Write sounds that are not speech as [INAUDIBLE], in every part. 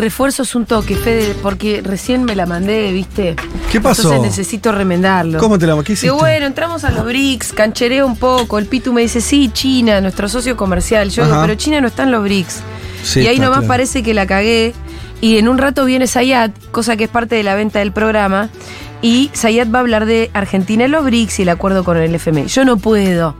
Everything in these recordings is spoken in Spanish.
refuerzos un toque, Fede, porque recién me la mandé, ¿viste? ¿Qué pasó? Entonces necesito remendarlo. ¿Cómo te la hiciste? Digo, bueno, entramos a los BRICS, canchereo un poco. El Pitu me dice, sí, China, nuestro socio comercial. Yo digo, pero China no está en los BRICS. Sí, y ahí nomás claro. parece que la cagué. Y en un rato viene Sayat, cosa que es parte de la venta del programa. Y Sayat va a hablar de Argentina en los BRICS y el acuerdo con el FMI. Yo no puedo.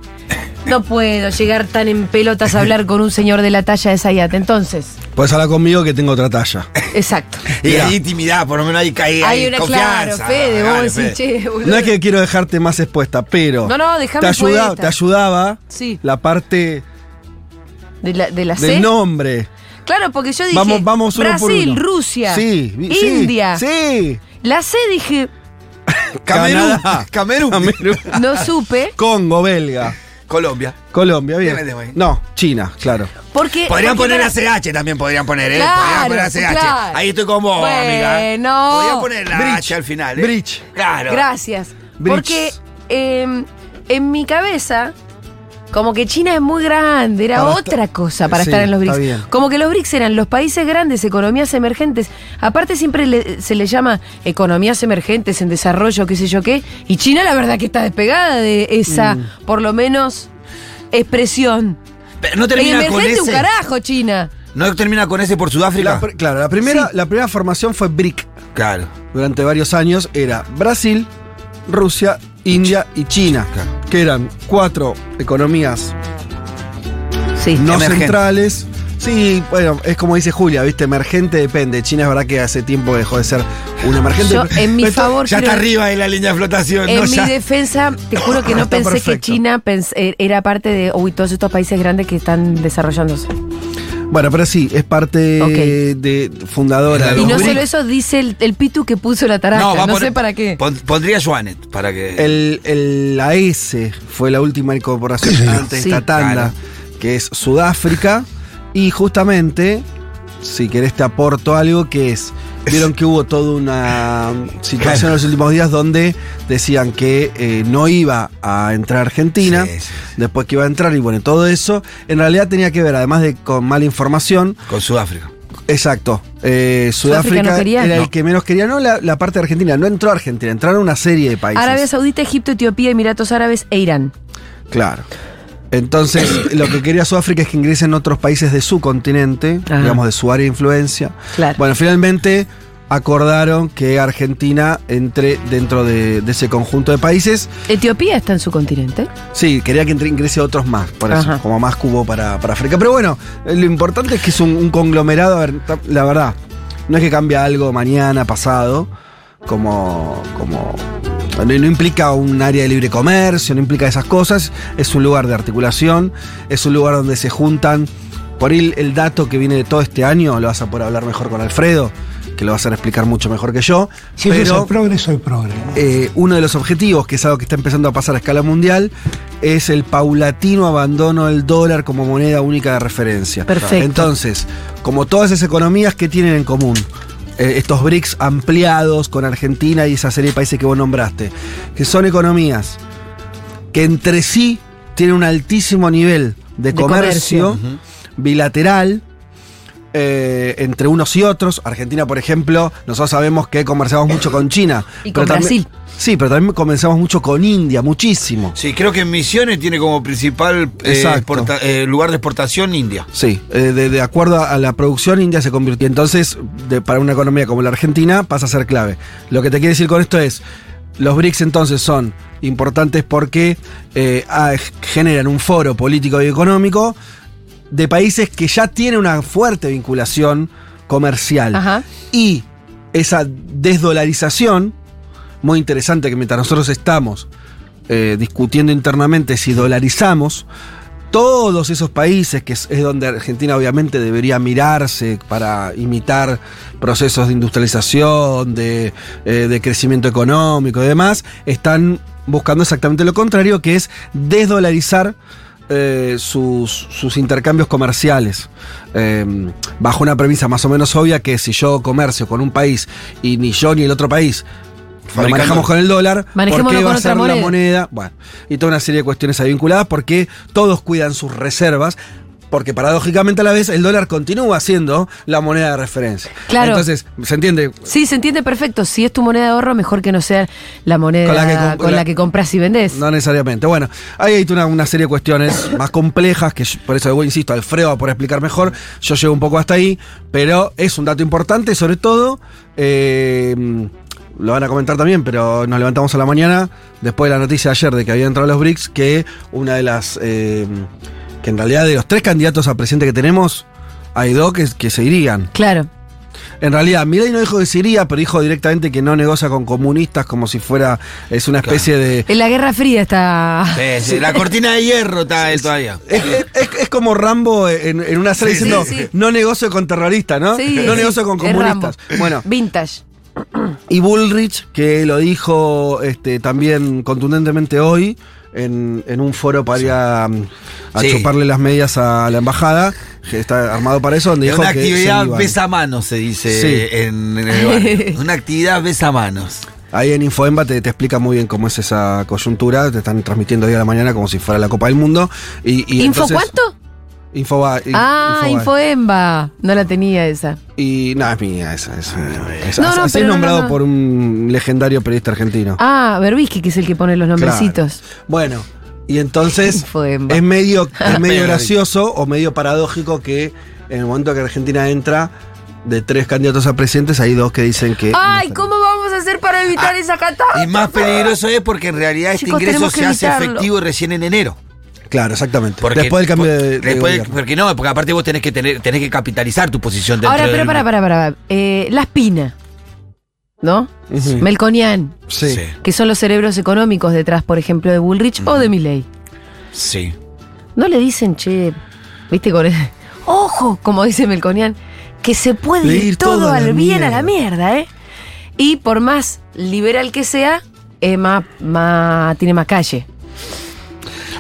No puedo llegar tan en pelotas a hablar con un señor de la talla de Sayat. Entonces, Puedes hablar conmigo que tengo otra talla. exacto. [LAUGHS] Y Mirá. hay intimidad, por lo menos hay, hay, Hay hay una, confianza. claro, Fede, vos Fede. decís, che, boludo. No es que quiero dejarte más expuesta, pero. No, no, déjame te, ayuda- te ayudaba Sí. la parte De la, de la C. del nombre. Claro, porque yo dije. Vamos, vamos uno por Brasil, uno. Rusia. Sí, vi- sí, India. Sí. La C dije, Camerún. [LAUGHS] Canadá. Camerún. Camerún. [LAUGHS] no supe. Congo, belga. Colombia. Colombia, bien. ¿Qué metemos ahí? No, China, claro. Porque. Podrían porque poner para- la CH también, podrían poner, ¿eh? Claro, podrían poner la CH. claro. Ahí estoy con vos, amiga. Bueno. Podrían poner la Bridge. H al final, ¿eh? Bridge. Claro. Gracias. Bridge. Porque eh, en mi cabeza, como que China es muy grande, era Para otra cosa para Sí, estar en los BRICS. Como que los BRICS eran los países grandes, economías emergentes. Aparte siempre le- se le llama economías emergentes en desarrollo, qué sé yo qué. Y China la verdad que está despegada de esa, Mm. por lo menos, expresión. Pero no termina con Emergente ese. un carajo, China. No termina con ese por Sudáfrica. La claro, la primera, Sí. la primera formación fue BRIC. Claro. Durante varios años era Brasil, Rusia, India y China. Que eran cuatro economías Sí. no Emergente. centrales. Sí, bueno, es como dice Julia, ¿viste? Emergente depende. China es verdad que hace tiempo dejó de ser un emergente. Yo, en mi favor, Ya está arriba de la línea de flotación. En no, mi ya. defensa, te juro que no pensé que. China pens- eh, era parte de uy, todos estos países grandes que están desarrollándose. Bueno, pero sí, es parte de fundadora. Y de Y los no solo eso, dice el, el Pitu que puso la taraca. No, va a poner- sé para qué. pon- pondría Joanet para que. El, el- la S fue la última incorporación antes de Sí. esta tanda, Claro. que es Sudáfrica. Y justamente, si querés te aporto algo, que es, vieron que hubo toda una situación en los últimos días donde decían que eh, no iba a entrar Argentina, Sí, sí, sí. después que iba a entrar, y bueno, todo eso, en realidad tenía que ver, además de con mala información, Con Sudáfrica. Exacto. Eh, Sudáfrica Sudáfrica no quería. era No. el que menos quería. No la, la parte de Argentina. No entró a Argentina. Entraron una serie de países. Arabia Saudita, Egipto, Etiopía, Emiratos Árabes e Irán. Claro. Entonces, [COUGHS] lo que quería Sudáfrica es que ingresen otros países de su continente, Ajá. digamos, de su área de influencia. Claro. Bueno, finalmente acordaron que Argentina entre dentro de, de ese conjunto de países. Etiopía está en su continente. Sí, quería que entre- ingrese otros más, por eso, Ajá. como más cubo para, para África. Pero bueno, lo importante es que es un, un conglomerado, a ver, ta- la verdad, no es que cambia algo mañana, pasado, como, como no, no implica un área de libre comercio, no implica esas cosas, es un lugar de articulación, es un lugar donde se juntan, por ahí el dato que viene de todo este año, lo vas a poder hablar mejor con Alfredo, que lo vas a explicar mucho mejor que yo, Si yo pero soy progre, soy progre. eh, uno de los objetivos, que es algo que está empezando a pasar a escala mundial, es el paulatino abandono del dólar como moneda única de referencia. Perfecto. Entonces, como todas esas economías que tienen en común, estos BRICS ampliados con Argentina y esa serie de países que vos nombraste, que son economías que entre sí tienen un altísimo nivel de, De comercio, comercio. bilateral, eh, entre unos y otros. Argentina, por ejemplo, nosotros sabemos que comerciamos mucho con China. Y pero con también- Brasil. Sí, pero también comenzamos mucho con India, muchísimo. Sí, creo que Misiones tiene como principal eh, exporta- eh, lugar de exportación India. Sí, eh, de, de acuerdo a la producción, India se convirtió. Entonces, de- para una economía como la Argentina, pasa a ser clave. Lo que te quiero decir con esto es, los BRICS entonces son importantes porque generan un foro político y económico de países que ya tienen una fuerte vinculación comercial. Ajá. Y esa desdolarización, muy interesante que mientras nosotros estamos eh, discutiendo internamente si dolarizamos, todos esos países, que es, es donde Argentina obviamente debería mirarse para imitar procesos de industrialización, de, eh, de crecimiento económico y demás, están buscando exactamente lo contrario, que es desdolarizar eh, sus, sus intercambios comerciales. Eh, bajo una premisa más o menos obvia que si yo comercio con un país y ni yo ni el otro país lo manejamos con el dólar, ¿por qué va a ser la moneda? moneda? Bueno, y toda una serie de cuestiones ahí vinculadas porque todos cuidan sus reservas. Porque paradójicamente a la vez el dólar continúa siendo la moneda de referencia. Claro. Entonces, ¿se entiende? Sí, se entiende perfecto. Si es tu moneda de ahorro, mejor que no sea la moneda Con con la la que compras y vendes. No necesariamente. Bueno, ahí hay una, una serie de cuestiones [COUGHS] más complejas que yo- por eso yo insisto, Alfredo va poder explicar mejor. Yo llego un poco hasta ahí, pero es un dato importante, sobre todo. eh, lo van a comentar también, pero nos levantamos a la mañana después de la noticia de ayer de que habían entrado los BRICS, que una de las. eh, que en realidad de los tres candidatos a presidente que tenemos, hay dos que, que se irían. Claro. En realidad, Milei no dijo que se iría, pero dijo directamente que no negocia con comunistas como si fuera. Es una especie de. En la Guerra Fría está. Sí, sí, La cortina de hierro está él todavía. Es, es- es- es como Rambo en, en una serie Sí, diciendo sí, sí. no negocio con terroristas, ¿no? Sí, no sí, negocio con comunistas. Bueno, Vintage. y Bullrich, que lo dijo este, también contundentemente hoy en, en un foro para ir a, Sí. chuparle las medias a la embajada, que está armado para eso, donde Es dijo una que actividad se iban. besamanos, se dice Sí. en, en el barrio. [LAUGHS] Una actividad besamanos. Ahí en Infoemba te, te explica muy bien cómo es esa coyuntura, te están transmitiendo hoy a la mañana como si fuera la Copa del Mundo. Y, y ¿Info entonces- cuánto? Infoba- in- ah. Infoemba. No la tenía esa. Y nada, es mía esa. Es, es- No, no, así pero es no, nombrado no, no. por un legendario periodista argentino. Ah, Berbisky, que es el que pone los nombrecitos. Bueno, y entonces [LAUGHS] es medio, es [LAUGHS] medio gracioso o medio paradójico que en el momento que Argentina entra, de tres candidatos a presidentes, hay dos que dicen que. Ay, no ¿cómo vamos a hacer para evitar esa catástrofe? Y más peligroso es porque en realidad este ingreso se hace evitarlo. efectivo recién en enero. Claro, exactamente. Porque, Después del cambio por- de. de después- gobierno. porque no, porque aparte vos tenés que tener, tenés que capitalizar tu posición dentro Ahora, pero del- para, para, para. Eh, la Espina. ¿No? Melconian. Sí. Que son los cerebros económicos detrás, por ejemplo, de Bullrich o de Milley. Sí. No le dicen, che, viste, con el- [LAUGHS] Ojo, como dice Melconian, que se puede De ir, ir todo, al bien a la mierda, ¿eh? Y por más liberal que sea, es más, más- tiene más calle.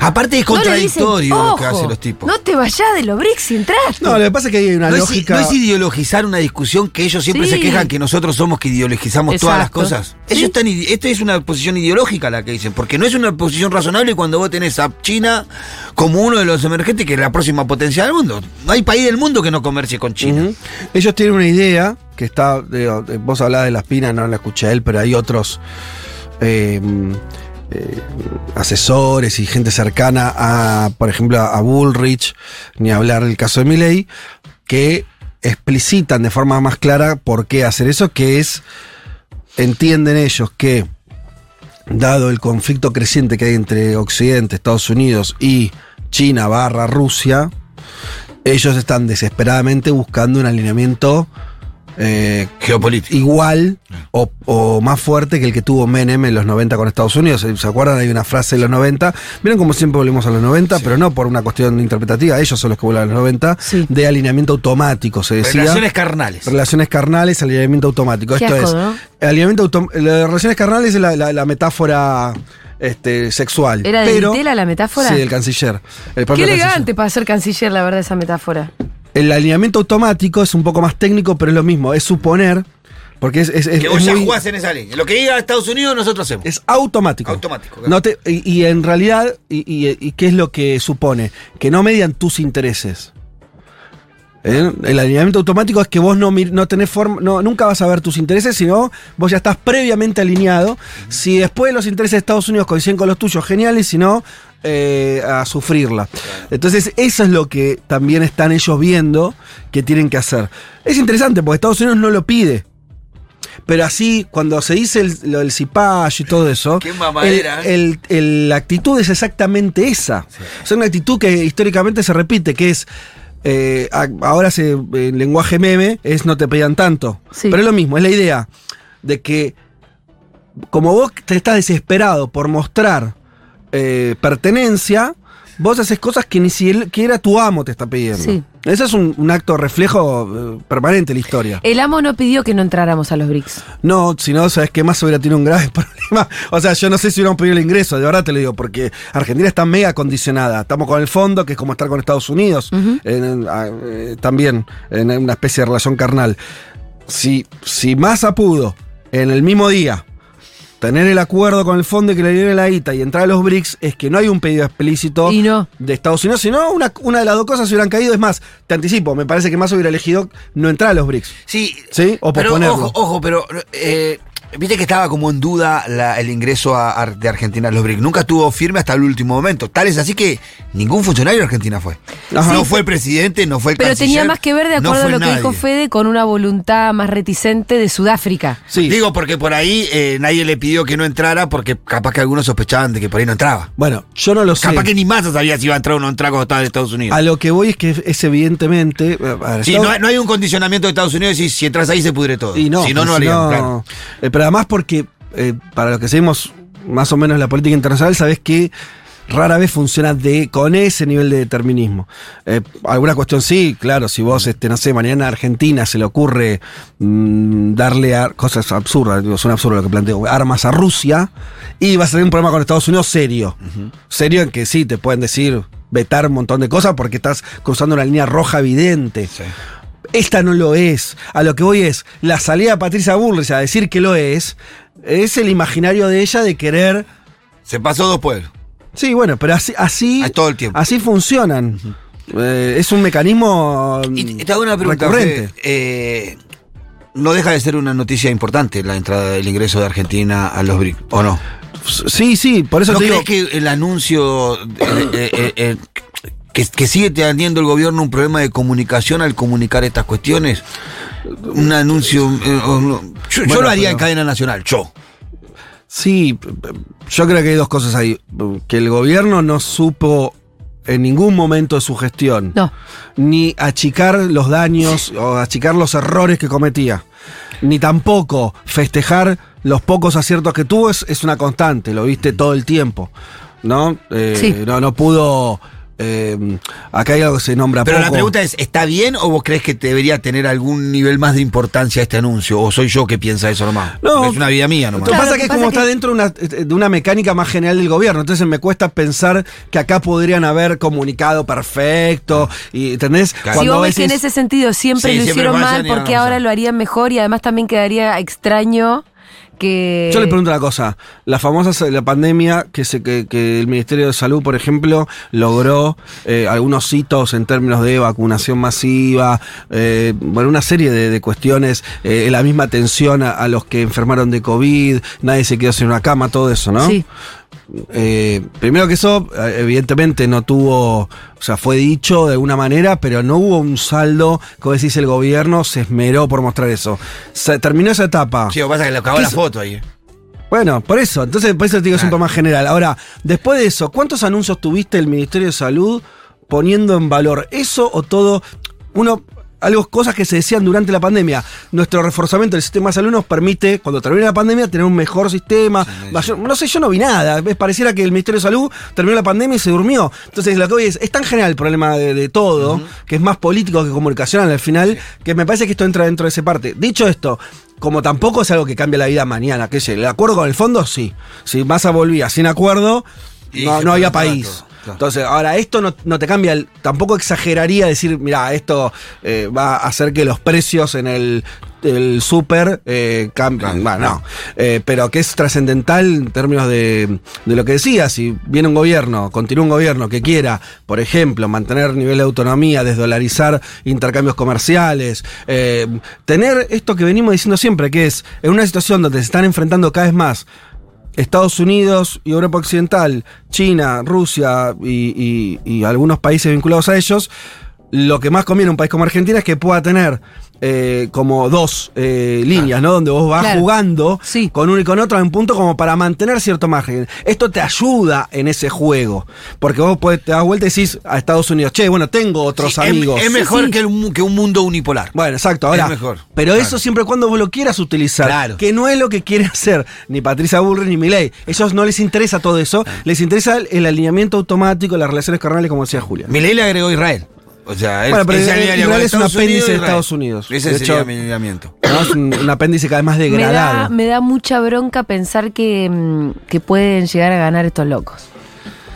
Aparte es No le dicen, contradictorio lo que "Ojo, hacen los tipos. No te vayas de los BRICS y entraste. No, lo que pasa es que hay una No es, lógica. no es ideologizar una discusión que ellos siempre Sí. se quejan que nosotros somos que ideologizamos todas las cosas. Sí. Ellos están, ide- esta es una posición ideológica la que dicen, porque no es una posición razonable cuando vos tenés a China como uno de los emergentes que es la próxima potencia del mundo. No hay país del mundo que no comercie con China. Ellos tienen una idea que está. digo, vos hablabas de las pinas, no la escuché a él, pero hay otros. eh, eh, asesores y gente cercana a, por ejemplo, a Bullrich, ni hablar del caso de Milley, que explicitan de forma más clara por qué hacer eso, que es, entienden ellos que, dado el conflicto creciente que hay entre Occidente, Estados Unidos y China barra Rusia, ellos están desesperadamente buscando un alineamiento eh, Geopolítico. igual o, o más fuerte que el que tuvo Menem en los 90 con Estados Unidos. ¿Se acuerdan? Hay una frase en los 90. Miren como siempre volvemos a los 90, pero no por una cuestión interpretativa. Ellos son los que vuelven a los 90. Sí. De alineamiento automático, se decía. Relaciones carnales. Relaciones carnales, alineamiento automático. Qué Esto asco, es. ¿no? Alineamiento autom- las relaciones carnales es la, la- la metáfora este, sexual. ¿Era de pero, Ditela la metáfora? Sí, del canciller. El Qué propio canciller. elegante para ser canciller, la verdad, esa metáfora. El alineamiento automático es un poco más técnico, pero es lo mismo. Es suponer. Porque es, es, es- Que vos es ya muy- jugás en esa línea. Lo que diga Estados Unidos, nosotros hacemos. Es automático. Automático, claro. No te- y, y en realidad, y, y- y qué es lo que supone? Que no median tus intereses. ¿Eh? El alineamiento automático es que vos no, no tenés forma, no, nunca vas a ver tus intereses, sino vos ya estás previamente alineado. Si después los intereses de Estados Unidos coinciden con los tuyos, genial, y si no, eh, a sufrirla. Entonces, eso es lo que también están ellos viendo que tienen que hacer. Es interesante porque Estados Unidos no lo pide. Pero así, cuando se dice el- lo del cipayo y todo eso, el- ¿eh? el- el- la actitud es exactamente esa. Es una actitud que históricamente se repite, que es, eh, ahora se, en lenguaje meme, es no te pegan tanto. Sí. Pero es lo mismo, es la idea de que como vos te estás desesperado por mostrar eh, pertenencia, vos haces cosas que ni siquiera tu amo te está pidiendo. Sí. Ese es un, un acto reflejo eh, permanente en la historia. El amo no pidió que no entráramos a los BRICS. No, si no, ¿sabes qué más hubiera tenido un grave [LAUGHS] problema? O sea, yo no sé si hubiéramos pedido el ingreso, de verdad te lo digo, porque Argentina está mega condicionada. Estamos con el fondo, que es como estar con Estados Unidos, en- en- a- eh, también en una especie de relación carnal. Si, si Massa pudo, en el mismo día, tener el acuerdo con el fondo y que le libere la ITA y entrar a los BRICS es que no hay un pedido explícito Y no. de Estados Unidos, sino una, una de las dos cosas se hubieran caído. Es más, te anticipo, me parece que más hubiera elegido no entrar a los BRICS. Sí, ¿Sí? O pero posponerlo. ojo, ojo, pero eh, viste que estaba como en duda la- el ingreso a- a- de Argentina a los BRICS. Nunca estuvo firme hasta el último momento. Tal es así que ningún funcionario de Argentina fue. Ajá. No fue el presidente, no fue el Pero canciller, tenía más que ver, de no acuerdo a fue lo que nadie. dijo Fede, con una voluntad más reticente de Sudáfrica. Sí. Digo porque por ahí eh, nadie le pidió que no entrara porque capaz que algunos sospechaban de que por ahí no entraba. bueno, yo no lo sé. Capaz que ni Massa sabía si iba a entrar o no entrar cuando estaba en Estados Unidos. A lo que voy es que es evidentemente. eh, a ver, Sí, Estados- no, hay- no hay un condicionamiento de Estados Unidos y si entras ahí se pudre todo. Y no, si no, no harían, claro. Eh, pero además porque, eh, para los que seguimos más o menos la política internacional, sabes que rara vez funciona de, con ese nivel de determinismo. Eh, alguna cuestión sí, claro, si vos, este, no sé, mañana a Argentina se le ocurre mm, darle a, cosas absurdas, digo, son absurdo lo que planteo, armas a Rusia, y va a salir un problema con Estados Unidos serio. Serio en que sí, te pueden decir vetar un montón de cosas porque estás cruzando una línea roja evidente. Sí. Esta no lo es. A lo que voy es, la salida de Patricia Bullrich a decir que lo es, es el imaginario de ella de querer. Se pasó dos pueblos. Sí, bueno, pero así, así, Ah, todo el tiempo. así funcionan. Eh, es un mecanismo Y te hago una pregunta. recurrente. Eh, no deja de ser una noticia importante la entrada del ingreso de Argentina a los BRICS, ¿o no? Sí, sí, por eso ¿No te digo. crees que el anuncio eh, que, que sigue teniendo el gobierno un problema de comunicación al comunicar estas cuestiones? Un anuncio. eh, o no- yo, lo haría pero- en cadena nacional, yo. Sí, yo creo que hay dos cosas ahí. Que el gobierno no supo en ningún momento de su gestión No. ni achicar los daños o achicar los errores que cometía, ni tampoco festejar los pocos aciertos que tuvo, es, es una constante, lo viste todo el tiempo, ¿no? Eh, Sí. No, no pudo... eh, acá hay algo que se nombra Pero la pregunta es: ¿está bien o vos crees que debería tener algún nivel más de importancia este anuncio? ¿O soy yo que piensa eso nomás? No. es una vida mía nomás. Lo que Claro, pasa es que es como está dentro de una, de una mecánica más general del gobierno. Entonces me cuesta pensar que acá podrían haber comunicado perfecto. Y, ¿Entendés? Claro. si vos ves que en ese sentido siempre Sí, lo siempre hicieron mal, porque ahora lo harían mejor? Y además también quedaría extraño que. Yo le pregunto una cosa. La famosa la pandemia que, se, que, que el Ministerio de Salud, por ejemplo, logró eh, algunos hitos en términos de vacunación masiva, eh, bueno, una serie de, de cuestiones, eh, la misma atención a, a los que enfermaron de COVID, nadie se quedó sin una cama, todo eso, ¿no? Sí. Eh, primero que eso, evidentemente no tuvo, o sea, fue dicho de alguna manera, pero no hubo un saldo, como decís, el gobierno se esmeró por mostrar eso. Se terminó esa etapa. Sí, lo que pasa es que le acabó ¿Qué la foto ahí. Bueno, por eso, entonces por eso te digo es un más general. Ahora, después de eso, ¿cuántos anuncios tuviste el Ministerio de Salud poniendo en valor eso o todo? Uno, algo, cosas que se decían durante la pandemia. Nuestro reforzamiento del sistema de salud nos permite, cuando termine la pandemia, tener un mejor sistema. mayor- no sé, yo no vi nada. Pareciera que el Ministerio de Salud terminó la pandemia y se durmió. Entonces, lo que hoy es, es tan general el problema de, de todo, que es más político que comunicacional al final, que me parece que esto entra dentro de esa parte. Dicho esto, como tampoco es algo que cambia la vida mañana, que sé, el acuerdo con el fondo, sí. Si Massa volvía sin acuerdo, no, no había país. Claro. Entonces, ahora esto no, no te cambia, el- tampoco exageraría decir, mira, esto eh, va a hacer que los precios en el, el súper eh, cambien. Claro, Bueno, no. Eh, pero que es trascendental en términos de, de lo que decía, si viene un gobierno, continúa un gobierno que quiera, por ejemplo, mantener nivel de autonomía, desdolarizar intercambios comerciales, eh, tener esto que venimos diciendo siempre, que es en una situación donde se están enfrentando cada vez más Estados Unidos y Europa Occidental, China, Rusia y, algunos países vinculados a ellos, lo que más conviene a un país como Argentina es que pueda tener eh, como dos eh, líneas, ¿no? Donde vos vas Claro. jugando Sí. con uno y con otro en un punto como para mantener cierto margen. Esto te ayuda en ese juego. Porque vos podés- te das vuelta y decís a Estados Unidos, che, bueno, tengo otros Sí, amigos. Es, mejor sí. Que, un, que un mundo unipolar. Bueno, exacto, ahora. Es mejor, Pero claro. eso siempre y cuando vos lo quieras utilizar. Claro. Que no es lo que quiere hacer ni Patricia Bullrich ni Milei. Ellos no les interesa todo eso. Les interesa el, alineamiento automático, las relaciones carnales, como decía Julia. Mi ley le agregó Israel. O sea, él, Bueno, pero Israel es un apéndice de. Estados Unidos. Ese De sería hecho- mi. Es un, un apéndice cada vez más Me degradado. da, me da mucha bronca pensar que, mm, que pueden llegar a ganar estos locos.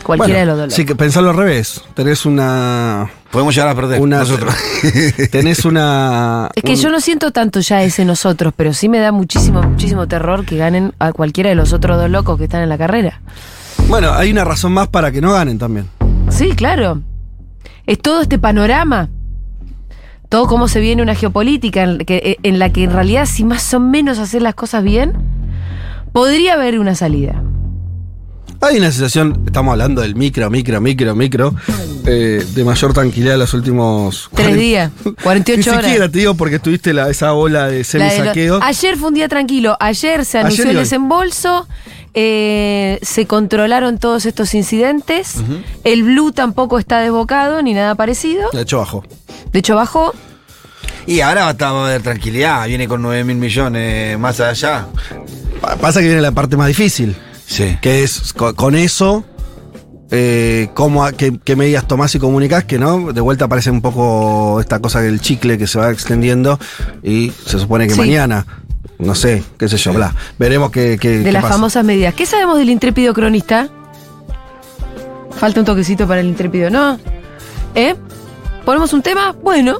Cualquiera Bueno, de los dos. Sí, que pensarlo al revés. Tenés una. Podemos llegar a perder una nosotros. [LAUGHS] tenés una. Es que un- yo no siento tanto ya ese nosotros, pero sí me da muchísimo, muchísimo terror que ganen a cualquiera de los otros dos locos que están en la carrera. Bueno, hay una razón más para que no ganen también. Sí, claro. Es todo este panorama. Todo cómo se viene una geopolítica en, que- en la que en realidad si más o menos hacer las cosas bien, podría haber una salida. Hay una sensación, estamos hablando del micro, micro, micro, micro, eh, de mayor tranquilidad en los últimos. Tres 40 días, [LAUGHS] 48 Ni horas. siquiera te digo porque tuviste la, esa ola de de lo- semisaqueo. Ayer fue un día tranquilo. Ayer se anunció Ayer el hoy. desembolso. Eh, se controlaron todos estos incidentes. El Blue tampoco está desbocado ni nada parecido. De hecho, bajó. De hecho, bajó. Y ahora va a estar- va a haber tranquilidad. Viene con 9 mil millones más allá. Pa- Pasa que viene la parte más difícil, Sí. que es co- con, eso. Eh, cómo, qué, qué medidas tomás y comunicás, que no, de vuelta aparece un poco esta cosa del chicle que se va extendiendo y se supone que Sí. mañana, no sé, qué sé yo, bla. Veremos qué, qué, De qué las pasa. famosas medidas. ¿Qué sabemos del intrépido cronista? Falta un toquecito para el intrépido, ¿no? ¿Eh? ¿Ponemos un tema? Bueno,